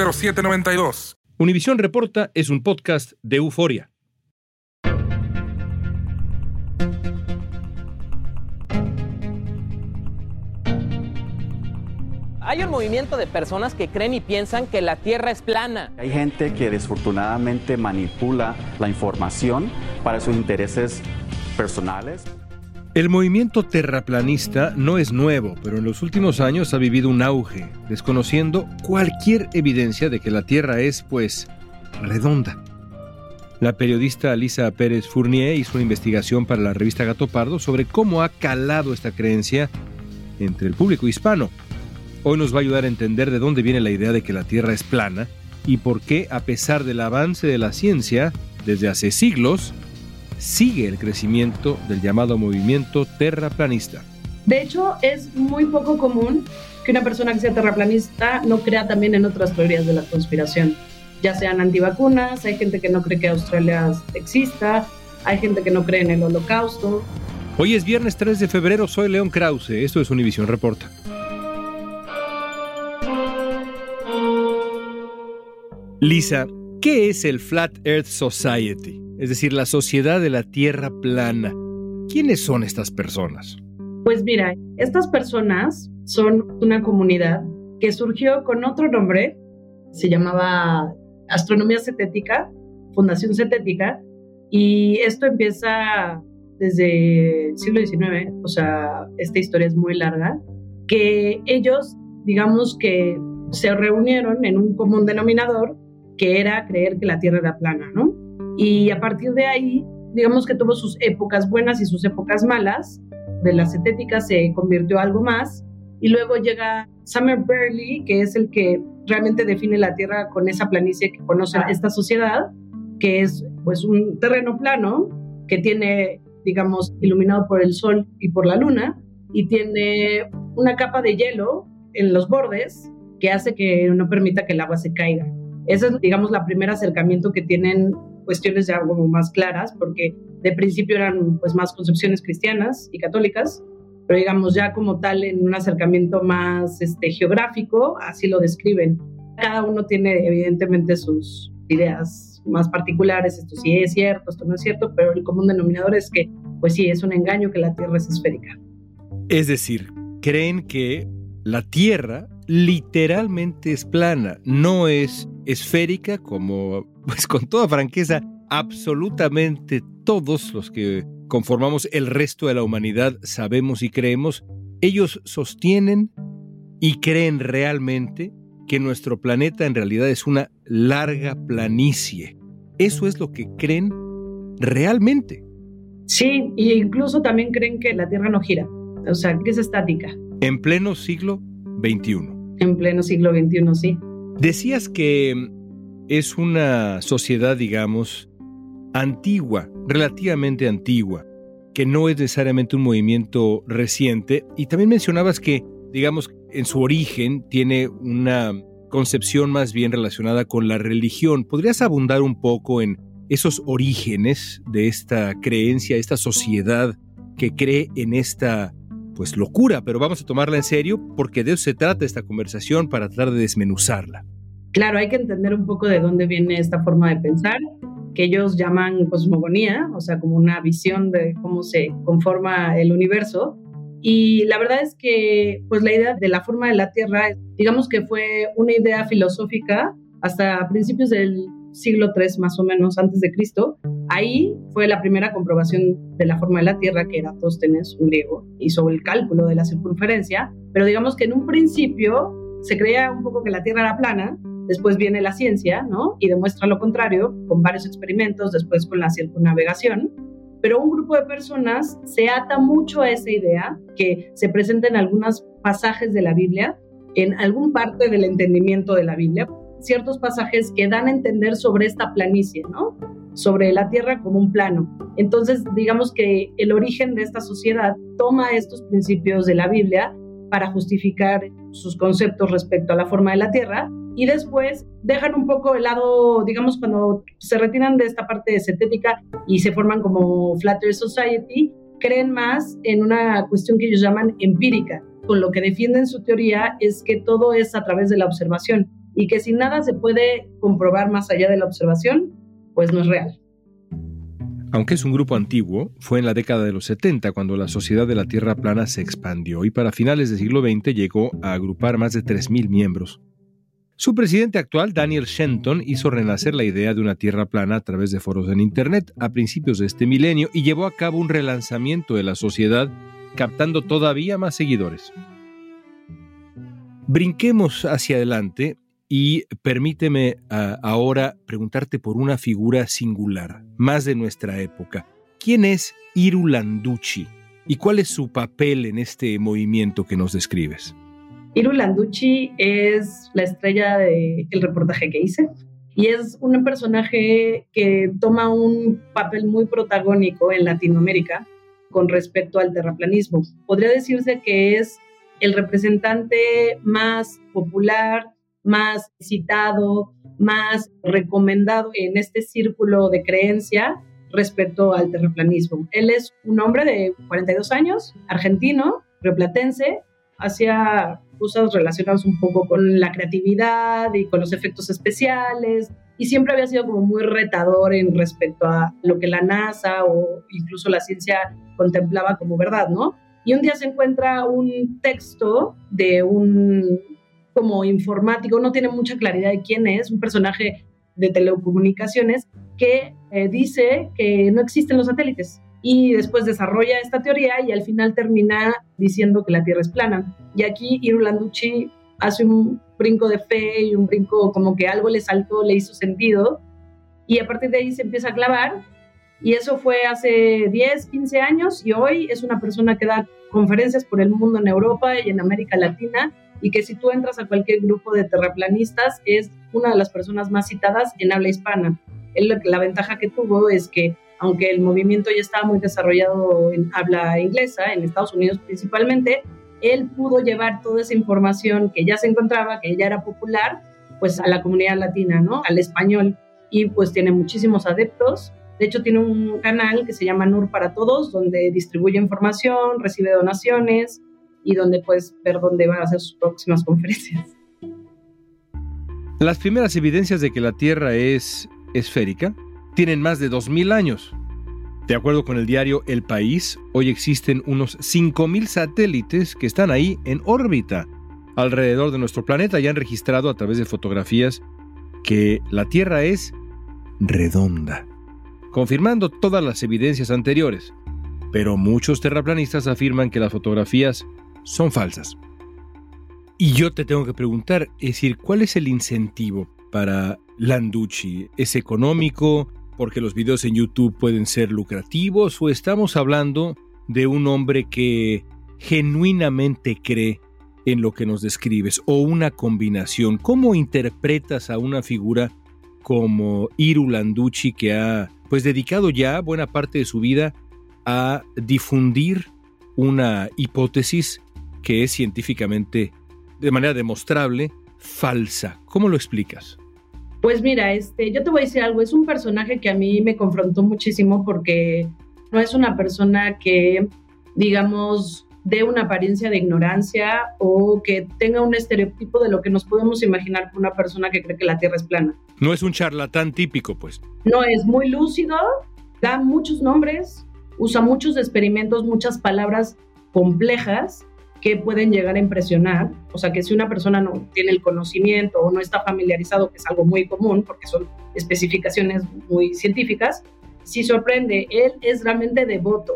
0792. Univisión Reporta es un podcast de euforia. Hay un movimiento de personas que creen y piensan que la Tierra es plana. Hay gente que desafortunadamente manipula la información para sus intereses personales. El movimiento terraplanista no es nuevo, pero en los últimos años ha vivido un auge, desconociendo cualquier evidencia de que la Tierra es, pues, redonda. La periodista Alisa Pérez Fournier hizo una investigación para la revista Gato Pardo sobre cómo ha calado esta creencia entre el público hispano. Hoy nos va a ayudar a entender de dónde viene la idea de que la Tierra es plana y por qué, a pesar del avance de la ciencia, desde hace siglos, sigue el crecimiento del llamado movimiento terraplanista. De hecho, es muy poco común que una persona que sea terraplanista no crea también en otras teorías de la conspiración, ya sean antivacunas, hay gente que no cree que Australia exista, hay gente que no cree en el holocausto. Hoy es viernes 3 de febrero, soy León Krause, esto es Univisión Reporta. Lisa, ¿qué es el Flat Earth Society? Es decir, la sociedad de la Tierra plana. ¿Quiénes son estas personas? Pues mira, estas personas son una comunidad que surgió con otro nombre, se llamaba Astronomía Cetética, Fundación Cetética, y esto empieza desde el siglo XIX, o sea, esta historia es muy larga, que ellos, digamos que se reunieron en un común denominador que era creer que la Tierra era plana, ¿no? Y a partir de ahí, digamos que tuvo sus épocas buenas y sus épocas malas. De la cetética se convirtió a algo más. Y luego llega Summer Burley, que es el que realmente define la Tierra con esa planicie que conoce esta sociedad, que es pues un terreno plano que tiene, digamos, iluminado por el sol y por la luna, y tiene una capa de hielo en los bordes que hace que no permita que el agua se caiga. Ese es, digamos, el primer acercamiento que tienen cuestiones ya como más claras, porque de principio eran pues más concepciones cristianas y católicas, pero digamos ya como tal en un acercamiento más este, geográfico, así lo describen. Cada uno tiene evidentemente sus ideas más particulares, esto sí es cierto, esto no es cierto, pero el común denominador es que, pues sí, es un engaño que la Tierra es esférica. Es decir, creen que la Tierra literalmente es plana, no es esférica como, pues con toda franqueza, absolutamente todos los que conformamos el resto de la humanidad sabemos y creemos, ellos sostienen y creen realmente que nuestro planeta en realidad es una larga planicie. Eso es lo que creen realmente. Sí, e incluso también creen que la Tierra no gira, o sea, que es estática. En pleno siglo XXI. En pleno siglo XXI, sí. Decías que es una sociedad, digamos, antigua, relativamente antigua, que no es necesariamente un movimiento reciente. Y también mencionabas que, digamos, en su origen tiene una concepción más bien relacionada con la religión. ¿Podrías abundar un poco en esos orígenes de esta creencia, esta sociedad que cree en esta pues locura, pero vamos a tomarla en serio porque de eso se trata esta conversación para tratar de desmenuzarla. Claro, hay que entender un poco de dónde viene esta forma de pensar, que ellos llaman cosmogonía, o sea, como una visión de cómo se conforma el universo. Y la verdad es que, pues la idea de la forma de la Tierra, digamos que fue una idea filosófica hasta principios del siglo III más o menos antes de Cristo. Ahí fue la primera comprobación de la forma de la Tierra, que era Tóstenes, un griego, hizo el cálculo de la circunferencia, pero digamos que en un principio se creía un poco que la Tierra era plana, después viene la ciencia, ¿no? Y demuestra lo contrario, con varios experimentos, después con la circunnavegación, pero un grupo de personas se ata mucho a esa idea que se presenta en algunos pasajes de la Biblia, en algún parte del entendimiento de la Biblia, ciertos pasajes que dan a entender sobre esta planicie, ¿no? Sobre la Tierra como un plano. Entonces, digamos que el origen de esta sociedad toma estos principios de la Biblia para justificar sus conceptos respecto a la forma de la Tierra y después dejan un poco el lado, digamos, cuando se retiran de esta parte sintética y se forman como Flat Earth Society, creen más en una cuestión que ellos llaman empírica. Con lo que defienden su teoría es que todo es a través de la observación y que si nada se puede comprobar más allá de la observación, pues no es real. Aunque es un grupo antiguo, fue en la década de los 70 cuando la sociedad de la Tierra plana se expandió y para finales del siglo XX llegó a agrupar más de 3.000 miembros. Su presidente actual, Daniel Shenton, hizo renacer la idea de una Tierra plana a través de foros en Internet a principios de este milenio y llevó a cabo un relanzamiento de la sociedad, captando todavía más seguidores. Brinquemos hacia adelante y permíteme ah, ahora preguntarte por una figura singular, más de nuestra época. ¿Quién es Irulanducci y cuál es su papel en este movimiento que nos describes? Irulanducci es la estrella del reportaje que hice y es un personaje que toma un papel muy protagónico en Latinoamérica con respecto al terraplanismo. Podría decirse que es el representante más popular, más citado, más recomendado en este círculo de creencia respecto al terraplanismo. Él es un hombre de 42 años, argentino, rioplatense, hacía cosas relacionadas un poco con la creatividad y con los efectos especiales y siempre había sido como muy retador en respecto a lo que la NASA o incluso la ciencia contemplaba como verdad, ¿no? Y un día se encuentra un texto de un como informático, no tiene mucha claridad de quién es, un personaje de telecomunicaciones que eh, dice que no existen los satélites y después desarrolla esta teoría y al final termina diciendo que la Tierra es plana. Y aquí Irulanducci hace un brinco de fe y un brinco como que algo le saltó, le hizo sentido y a partir de ahí se empieza a clavar y eso fue hace 10, 15 años y hoy es una persona que da conferencias por el mundo en Europa y en América Latina y que si tú entras a cualquier grupo de terraplanistas es una de las personas más citadas en habla hispana. Él, la ventaja que tuvo es que aunque el movimiento ya estaba muy desarrollado en habla inglesa, en Estados Unidos principalmente, él pudo llevar toda esa información que ya se encontraba, que ya era popular, pues a la comunidad latina, ¿no? Al español. Y pues tiene muchísimos adeptos. De hecho, tiene un canal que se llama NUR para Todos, donde distribuye información, recibe donaciones, y donde puedes ver dónde van a ser sus próximas conferencias. Las primeras evidencias de que la Tierra es esférica tienen más de 2.000 años. De acuerdo con el diario El País, hoy existen unos 5.000 satélites que están ahí en órbita alrededor de nuestro planeta y han registrado a través de fotografías que la Tierra es redonda, confirmando todas las evidencias anteriores. Pero muchos terraplanistas afirman que las fotografías son falsas. Y yo te tengo que preguntar, es decir, ¿cuál es el incentivo para Landucci? ¿Es económico? ¿Porque los videos en YouTube pueden ser lucrativos? ¿O estamos hablando de un hombre que genuinamente cree en lo que nos describes? ¿O una combinación? ¿Cómo interpretas a una figura como Iru Landucci que ha pues dedicado ya buena parte de su vida a difundir una hipótesis que es científicamente, de manera demostrable, falsa. ¿Cómo lo explicas? Pues mira, este, yo te voy a decir algo, es un personaje que a mí me confrontó muchísimo porque no es una persona que, digamos, dé una apariencia de ignorancia o que tenga un estereotipo de lo que nos podemos imaginar con una persona que cree que la Tierra es plana. No es un charlatán típico, pues. No, es muy lúcido, da muchos nombres, usa muchos experimentos, muchas palabras complejas que pueden llegar a impresionar. O sea, que si una persona no tiene el conocimiento o no está familiarizado, que es algo muy común porque son especificaciones muy científicas, si sorprende. Él es realmente devoto.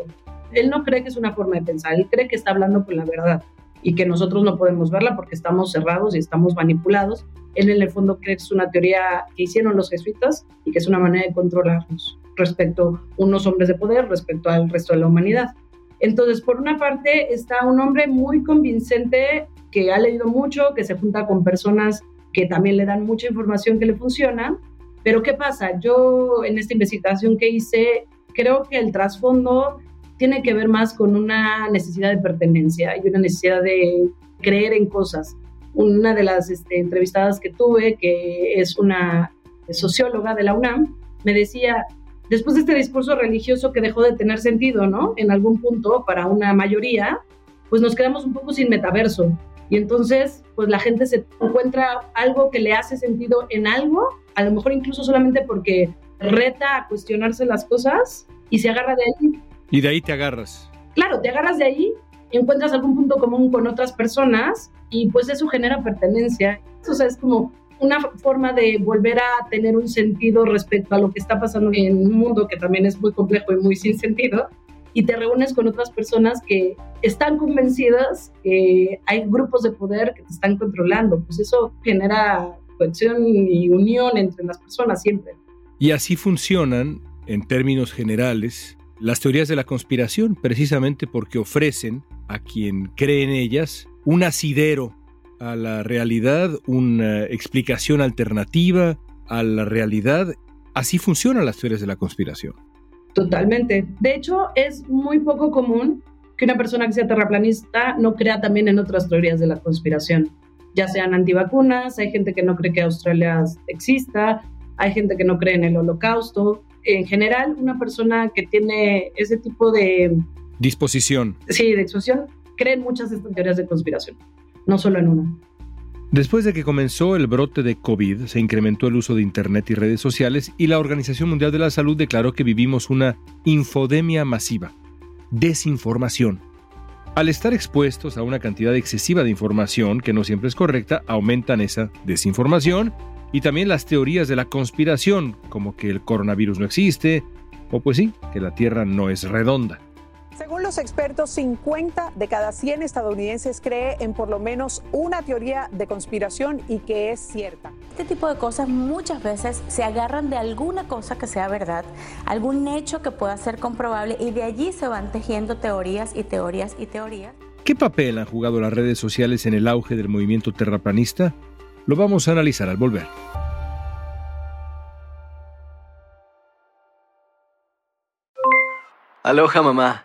Él no cree que es una forma de pensar, él cree que está hablando con la verdad y que nosotros no podemos verla porque estamos cerrados y estamos manipulados. Él en el fondo cree que es una teoría que hicieron los jesuitas y que es una manera de controlarnos respecto a unos hombres de poder, respecto al resto de la humanidad. Entonces, por una parte, está un hombre muy convincente que ha leído mucho, que se junta con personas que también le dan mucha información que le funciona. Pero ¿qué pasa? Yo en esta investigación que hice, creo que el trasfondo tiene que ver más con una necesidad de pertenencia y una necesidad de creer en cosas. Una de las este, entrevistadas que tuve, que es una socióloga de la UNAM, me decía, después de este discurso religioso que dejó de tener sentido, ¿no? En algún punto para una mayoría, pues nos quedamos un poco sin metaverso. Y entonces, pues la gente se encuentra algo que le hace sentido en algo, a lo mejor incluso solamente porque reta a cuestionarse las cosas y se agarra de ahí. Y de ahí te agarras. Claro, te agarras de ahí, encuentras algún punto común con otras personas y pues eso genera pertenencia. O sea, es como una forma de volver a tener un sentido respecto a lo que está pasando en un mundo que también es muy complejo y muy sin sentido, y te reúnes con otras personas que están convencidas que hay grupos de poder que te están controlando. Pues eso genera cohesión y unión entre las personas siempre. Y así funcionan, en términos generales, las teorías de la conspiración, precisamente porque ofrecen a quien cree en ellas un asidero a la realidad, una explicación alternativa a la realidad. Así funcionan las teorías de la conspiración. Totalmente. De hecho, es muy poco común que una persona que sea terraplanista no crea también en otras teorías de la conspiración, ya sean antivacunas, hay gente que no cree que Australia exista, hay gente que no cree en el holocausto. En general, una persona que tiene ese tipo de... Disposición. Sí, de exposición, cree en muchas de estas teorías de conspiración no solo en una. Después de que comenzó el brote de COVID, se incrementó el uso de Internet y redes sociales y la Organización Mundial de la Salud declaró que vivimos una infodemia masiva, desinformación. Al estar expuestos a una cantidad excesiva de información que no siempre es correcta, aumentan esa desinformación y también las teorías de la conspiración, como que el coronavirus no existe, o pues sí, que la Tierra no es redonda. Según los expertos, 50 de cada 100 estadounidenses cree en por lo menos una teoría de conspiración y que es cierta. Este tipo de cosas muchas veces se agarran de alguna cosa que sea verdad, algún hecho que pueda ser comprobable y de allí se van tejiendo teorías y teorías y teorías. ¿Qué papel han jugado las redes sociales en el auge del movimiento terraplanista? Lo vamos a analizar al volver. Aloha mamá.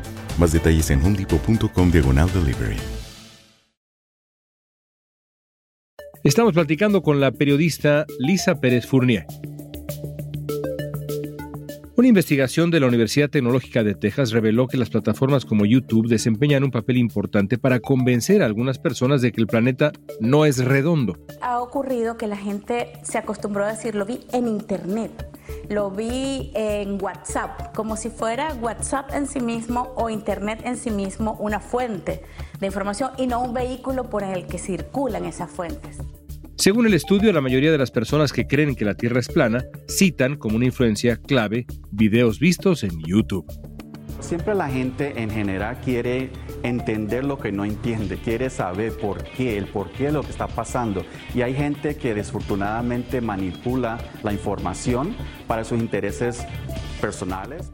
Más detalles en homedepot.com diagonal delivery. Estamos platicando con la periodista Lisa Pérez Fournier. Una investigación de la Universidad Tecnológica de Texas reveló que las plataformas como YouTube desempeñan un papel importante para convencer a algunas personas de que el planeta no es redondo. Ha ocurrido que la gente se acostumbró a decir, lo vi en Internet, lo vi en WhatsApp, como si fuera WhatsApp en sí mismo o Internet en sí mismo una fuente de información y no un vehículo por el que circulan esas fuentes. Según el estudio, la mayoría de las personas que creen que la Tierra es plana citan como una influencia clave videos vistos en YouTube. Siempre la gente en general quiere entender lo que no entiende, quiere saber por qué, el por qué lo que está pasando. Y hay gente que desafortunadamente manipula la información para sus intereses personales.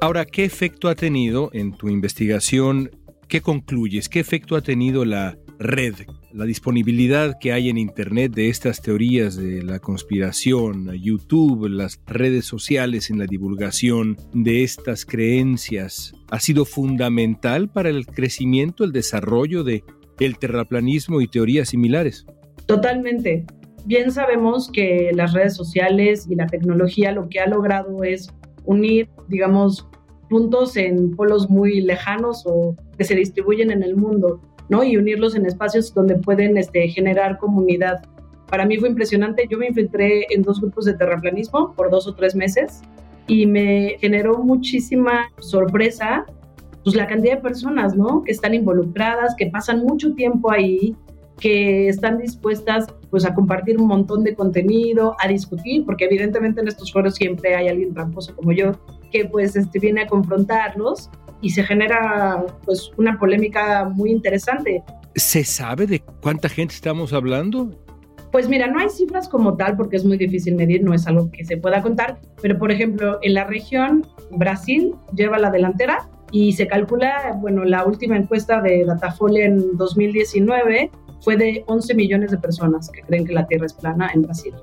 Ahora, ¿qué efecto ha tenido en tu investigación? ¿Qué concluyes? ¿Qué efecto ha tenido la red la disponibilidad que hay en Internet de estas teorías de la conspiración, YouTube, las redes sociales en la divulgación de estas creencias ha sido fundamental para el crecimiento, el desarrollo de el terraplanismo y teorías similares. Totalmente. Bien sabemos que las redes sociales y la tecnología lo que ha logrado es unir, digamos, puntos en polos muy lejanos o que se distribuyen en el mundo. ¿No? Y unirlos en espacios donde pueden este, generar comunidad. Para mí fue impresionante. Yo me infiltré en dos grupos de terraplanismo por dos o tres meses y me generó muchísima sorpresa pues la cantidad de personas, ¿no? Que están involucradas, que pasan mucho tiempo ahí, que están dispuestas pues a compartir un montón de contenido, a discutir, porque evidentemente en estos foros siempre hay alguien tramposo como yo que pues este, viene a confrontarlos y se genera pues una polémica muy interesante. ¿Se sabe de cuánta gente estamos hablando? Pues mira, no hay cifras como tal porque es muy difícil medir, no es algo que se pueda contar, pero por ejemplo, en la región Brasil lleva la delantera y se calcula, bueno, la última encuesta de Datafolio en 2019 fue de 11 millones de personas que creen que la Tierra es plana en Brasil.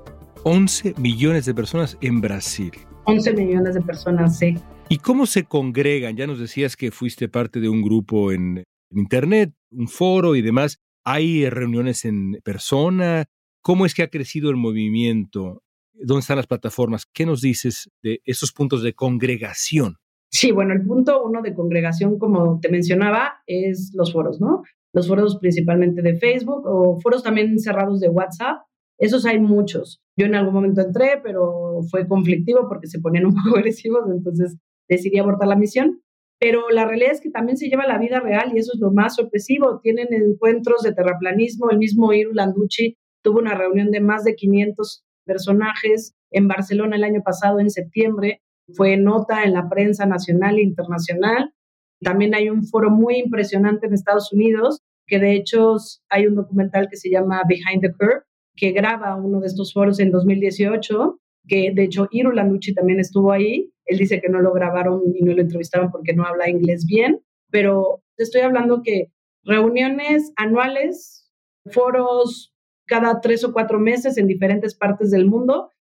11 millones de personas en Brasil. 11 millones de personas, sí. ¿Y cómo se congregan? Ya nos decías que fuiste parte de un grupo en, Internet, un foro y demás. ¿Hay reuniones en persona? ¿Cómo es que ha crecido el movimiento? ¿Dónde están las plataformas? ¿Qué nos dices de esos puntos de congregación? Sí, bueno, el punto uno de congregación, como te mencionaba, es los foros, ¿no? Los foros principalmente de Facebook o foros también cerrados de WhatsApp. Esos hay muchos. Yo en algún momento entré, pero fue conflictivo porque se ponían un poco agresivos, entonces decidí abortar la misión. Pero la realidad es que también se lleva la vida real y eso es lo más sorpresivo. Tienen encuentros de terraplanismo. El mismo Iru Landucci tuvo una reunión de más de 500 personajes en Barcelona el año pasado, en septiembre. Fue nota en la prensa nacional e internacional. También hay un foro muy impresionante en Estados Unidos, que de hecho hay un documental que se llama Behind the Curve, que graba uno de estos foros en 2018 que de hecho Iru Landucci también estuvo ahí. Él dice que no lo grabaron y no lo entrevistaron porque no habla inglés bien, pero te estoy hablando que reuniones anuales, foros cada tres o cuatro meses en diferentes partes del mundo,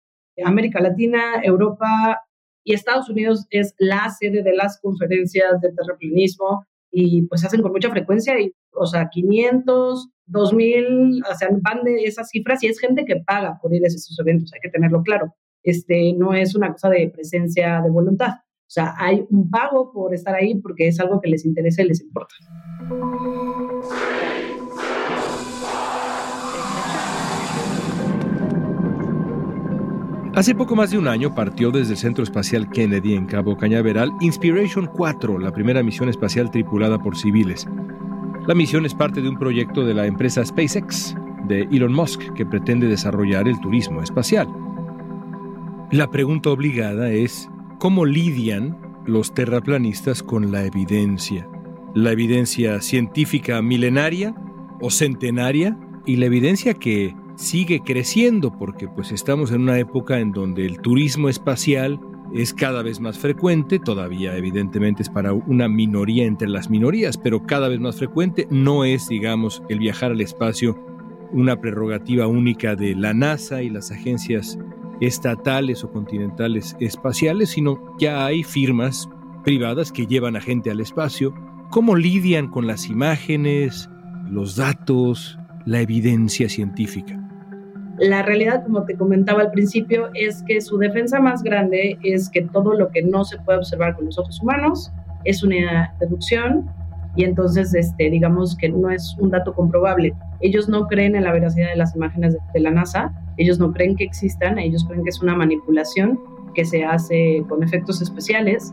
América Latina, Europa y Estados Unidos es la sede de las conferencias de terraplanismo y pues hacen con mucha frecuencia y, o sea, 500, 2000, o sea, van de esas cifras y es gente que paga por ir a esos eventos, hay que tenerlo claro este, no es una cosa de presencia de voluntad. O sea, hay un pago por estar ahí porque es algo que les interesa y les importa. Hace poco más de un año partió desde el Centro Espacial Kennedy en Cabo Cañaveral Inspiration 4, la primera misión espacial tripulada por civiles. La misión es parte de un proyecto de la empresa SpaceX de Elon Musk que pretende desarrollar el turismo espacial. La pregunta obligada es, ¿cómo lidian los terraplanistas con la evidencia? ¿La evidencia científica milenaria o centenaria? Y la evidencia que sigue creciendo porque pues estamos en una época en donde el turismo espacial es cada vez más frecuente, todavía evidentemente es para una minoría entre las minorías, pero cada vez más frecuente, no es, digamos, el viajar al espacio una prerrogativa única de la NASA y las agencias estatales o continentales espaciales, sino ya hay firmas privadas que llevan a gente al espacio. ¿Cómo lidian con las imágenes, los datos, la evidencia científica? La realidad, como te comentaba al principio, es que su defensa más grande es que todo lo que no se puede observar con los ojos humanos es una deducción y entonces, este, digamos que no es un dato comprobable. Ellos no creen en la veracidad de las imágenes de, la NASA, ellos no creen que existan, ellos creen que es una manipulación que se hace con efectos especiales.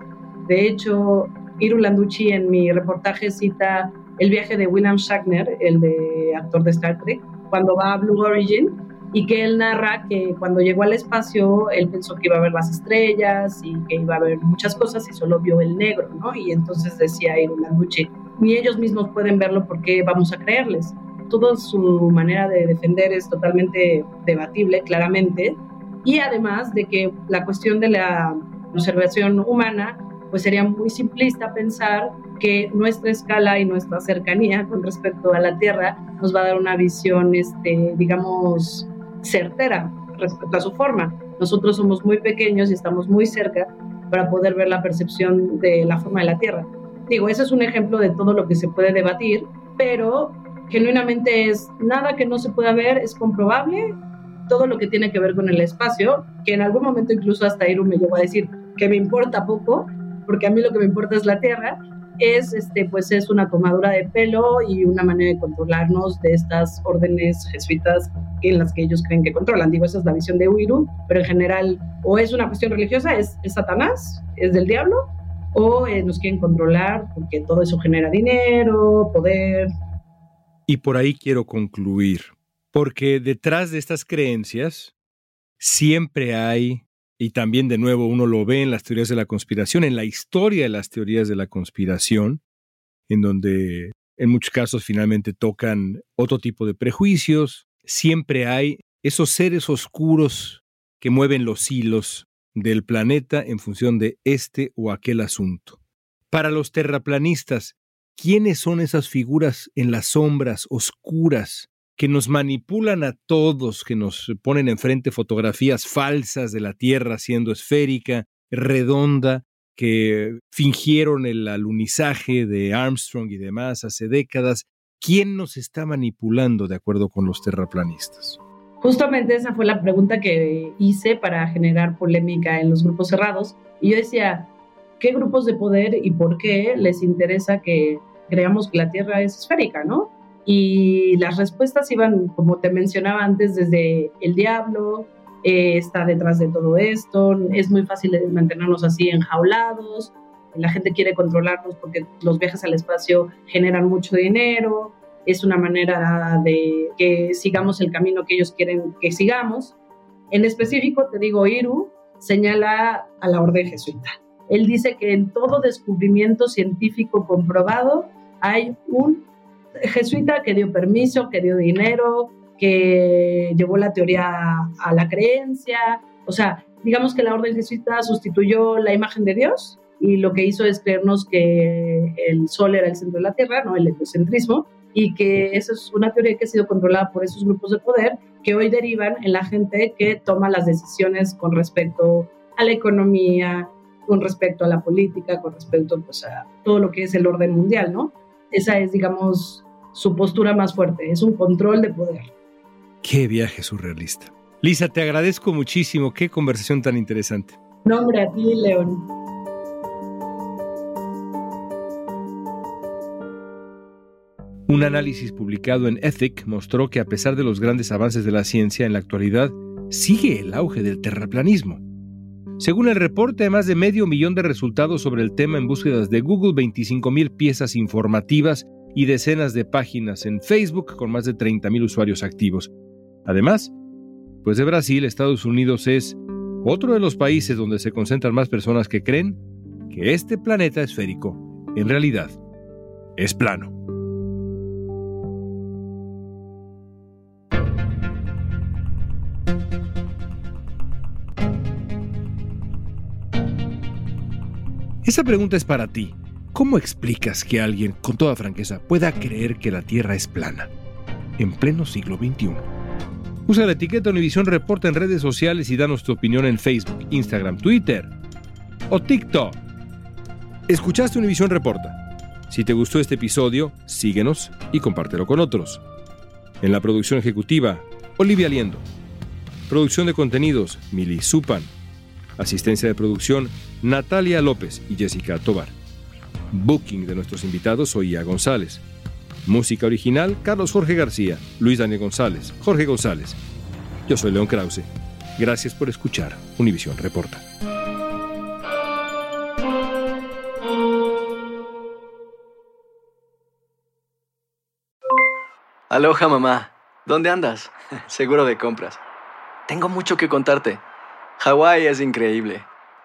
De hecho, Iru Landucci en mi reportaje cita el viaje de William Shatner, el de actor de Star Trek, cuando va a Blue Origin y que él narra que cuando llegó al espacio él pensó que iba a ver las estrellas y que iba a ver muchas cosas y solo vio el negro, ¿no? Y entonces decía Iru Landucci, ni ellos mismos pueden verlo porque vamos a creerles. Toda su manera de defender es totalmente debatible, claramente, y además de que la cuestión de la observación humana pues sería muy simplista pensar que nuestra escala y nuestra cercanía con respecto a la Tierra nos va a dar una visión, este, digamos, certera respecto a su forma. Nosotros somos muy pequeños y estamos muy cerca para poder ver la percepción de la forma de la Tierra. Digo, ese es un ejemplo de todo lo que se puede debatir, pero genuinamente es nada que no se pueda ver, es comprobable, todo lo que tiene que ver con el espacio, que en algún momento incluso hasta Iru me llegó a decir que me importa poco, porque a mí lo que me importa es la Tierra, es, este, pues es una tomadura de pelo y una manera de controlarnos de estas órdenes jesuitas en las que ellos creen que controlan. Digo, esa es la visión de Uiru, pero en general o es una cuestión religiosa, es, Satanás, es del diablo, o eh, nos quieren controlar porque todo eso genera dinero, poder. Y por ahí quiero concluir, porque detrás de estas creencias siempre hay y también de nuevo uno lo ve en las teorías de la conspiración, en la historia de las teorías de la conspiración, en donde en muchos casos finalmente tocan otro tipo de prejuicios, siempre hay esos seres oscuros que mueven los hilos del planeta en función de este o aquel asunto. Para los terraplanistas, ¿quiénes son esas figuras en las sombras oscuras que nos manipulan a todos, que nos ponen enfrente fotografías falsas de la Tierra siendo esférica, redonda, que fingieron el alunizaje de Armstrong y demás hace décadas. ¿Quién nos está manipulando de acuerdo con los terraplanistas? Justamente esa fue la pregunta que hice para generar polémica en los grupos cerrados. Y yo decía, ¿qué grupos de poder y por qué les interesa que creamos que la Tierra es esférica, no? Y las respuestas iban, como te mencionaba antes, desde el diablo, eh, está detrás de todo esto, es muy fácil mantenernos así enjaulados, la gente quiere controlarnos porque los viajes al espacio generan mucho dinero, es una manera de que sigamos el camino que ellos quieren que sigamos. En específico, te digo, Iru señala a la orden jesuita. Él dice que en todo descubrimiento científico comprobado hay un jesuita que dio permiso, que dio dinero, que llevó la teoría a la creencia. O sea, digamos que la orden jesuita sustituyó la imagen de Dios y lo que hizo es creernos que el sol era el centro de la Tierra, no el heliocentrismo, y que esa es una teoría que ha sido controlada por esos grupos de poder que hoy derivan en la gente que toma las decisiones con respecto a la economía, con respecto a la política, con respecto pues, a todo lo que es el orden mundial, ¿no? Esa es, digamos, su postura más fuerte, es un control de poder. Qué viaje surrealista. Lisa, te agradezco muchísimo, qué conversación tan interesante. Nombre a ti, León. Un análisis publicado en Ethic mostró que a pesar de los grandes avances de la ciencia en la actualidad, sigue el auge del terraplanismo. Según el reporte, hay más de medio millón de resultados sobre el tema en búsquedas de Google, 25.000 piezas informativas y decenas de páginas en Facebook con más de 30.000 usuarios activos. Además, pues de Brasil, Estados Unidos es otro de los países donde se concentran más personas que creen que este planeta esférico, en realidad, es plano. Esa pregunta es para ti. ¿Cómo explicas que alguien, con toda franqueza, pueda creer que la Tierra es plana en pleno siglo XXI? Usa la etiqueta Univisión Reporta en redes sociales y danos tu opinión en Facebook, Instagram, Twitter o TikTok. Escuchaste Univisión Reporta. Si te gustó este episodio, síguenos y compártelo con otros. En la producción ejecutiva, Olivia Liendo. Producción de contenidos, Mili Supan. Asistencia de producción, Natalia López y Jessica Tobar. Booking de nuestros invitados, Oía González. Música original, Carlos Jorge García, Luis Daniel González, Jorge González. Yo soy León Krause. Gracias por escuchar Univisión Reporta. Aloha mamá, ¿dónde andas? Seguro de compras. Tengo mucho que contarte. Hawái es increíble.